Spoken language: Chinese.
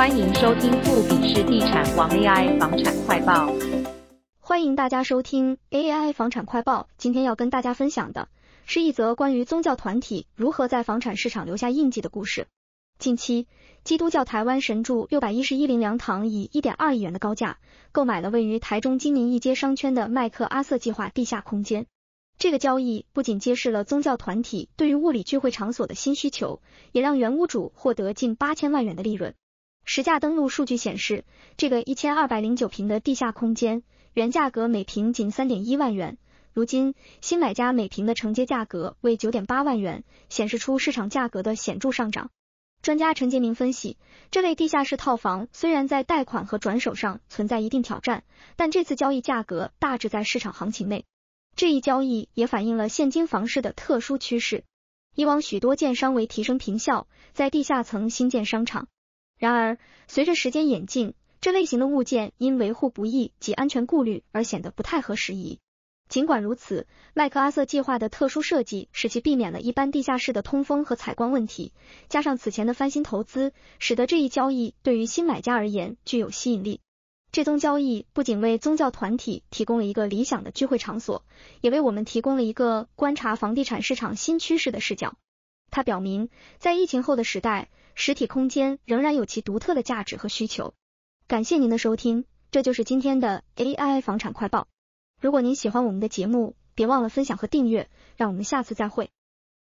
欢迎收听富比士地产王 AI 房产快报。欢迎大家收听 AI 房产快报。今天要跟大家分享的是一则关于宗教团体如何在房产市场留下印记的故事。近期，基督教台湾神助六百一十一灵粮堂以一点二亿元的高价购买了位于台中精明一街商圈的麦克阿瑟计划地下空间。这个交易不仅揭示了宗教团体对于物理聚会场所的新需求，也让原屋主获得近八千万元的利润。实价登录数据显示，这个一千二百零九坪的地下空间原价格每平仅三点一万元，如今新买家每平的承接价格为九点八万元，显示出市场价格的显著上涨。专家陈杰明分析，这类地下室套房虽然在贷款和转手上存在一定挑战，但这次交易价格大致在市场行情内。这一交易也反映了现今房市的特殊趋势。以往许多建商为提升坪效，在地下层新建商场。然而，随着时间演进，这类型的物件因维护不易及安全顾虑而显得不太合时宜。尽管如此，麦克阿瑟计划的特殊设计使其避免了一般地下室的通风和采光问题，加上此前的翻新投资，使得这一交易对于新买家而言具有吸引力。这宗交易不仅为宗教团体提供了一个理想的聚会场所，也为我们提供了一个观察房地产市场新趋势的视角。它表明，在疫情后的时代，实体空间仍然有其独特的价值和需求。感谢您的收听，这就是今天的 AI 房产快报。如果您喜欢我们的节目，别忘了分享和订阅。让我们下次再会。